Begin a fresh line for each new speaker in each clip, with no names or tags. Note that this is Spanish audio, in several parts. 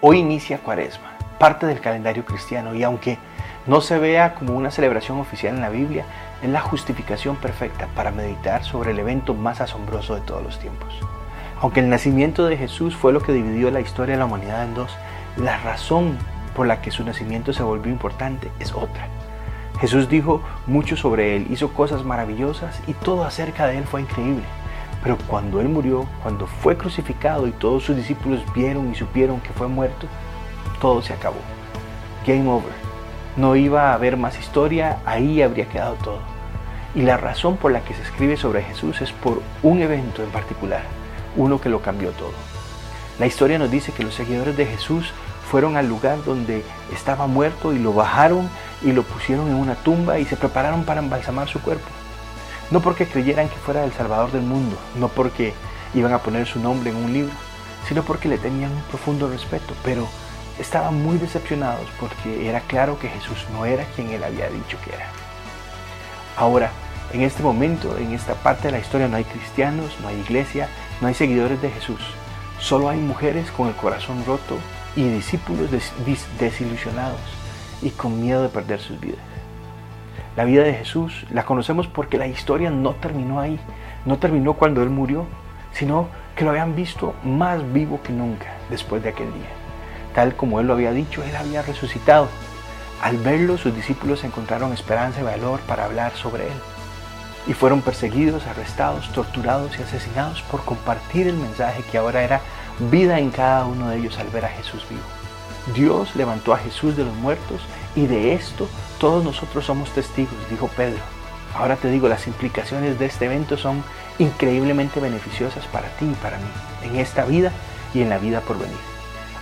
Hoy inicia Cuaresma, parte del calendario cristiano, y aunque no se vea como una celebración oficial en la Biblia, es la justificación perfecta para meditar sobre el evento más asombroso de todos los tiempos. Aunque el nacimiento de Jesús fue lo que dividió la historia de la humanidad en dos, la razón por la que su nacimiento se volvió importante es otra. Jesús dijo mucho sobre él, hizo cosas maravillosas y todo acerca de él fue increíble. Pero cuando Él murió, cuando fue crucificado y todos sus discípulos vieron y supieron que fue muerto, todo se acabó. Game over. No iba a haber más historia, ahí habría quedado todo. Y la razón por la que se escribe sobre Jesús es por un evento en particular, uno que lo cambió todo. La historia nos dice que los seguidores de Jesús fueron al lugar donde estaba muerto y lo bajaron y lo pusieron en una tumba y se prepararon para embalsamar su cuerpo. No porque creyeran que fuera el Salvador del mundo, no porque iban a poner su nombre en un libro, sino porque le tenían un profundo respeto, pero estaban muy decepcionados porque era claro que Jesús no era quien él había dicho que era. Ahora, en este momento, en esta parte de la historia, no hay cristianos, no hay iglesia, no hay seguidores de Jesús. Solo hay mujeres con el corazón roto y discípulos desilusionados y con miedo de perder sus vidas. La vida de Jesús la conocemos porque la historia no terminó ahí, no terminó cuando Él murió, sino que lo habían visto más vivo que nunca después de aquel día. Tal como Él lo había dicho, Él había resucitado. Al verlo, sus discípulos encontraron esperanza y valor para hablar sobre Él. Y fueron perseguidos, arrestados, torturados y asesinados por compartir el mensaje que ahora era vida en cada uno de ellos al ver a Jesús vivo. Dios levantó a Jesús de los muertos y de esto todos nosotros somos testigos, dijo Pedro. Ahora te digo, las implicaciones de este evento son increíblemente beneficiosas para ti y para mí, en esta vida y en la vida por venir.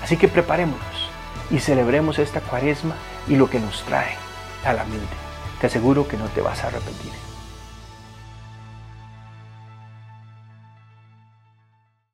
Así que preparémonos y celebremos esta cuaresma y lo que nos trae a la mente. Te aseguro que no te vas a arrepentir.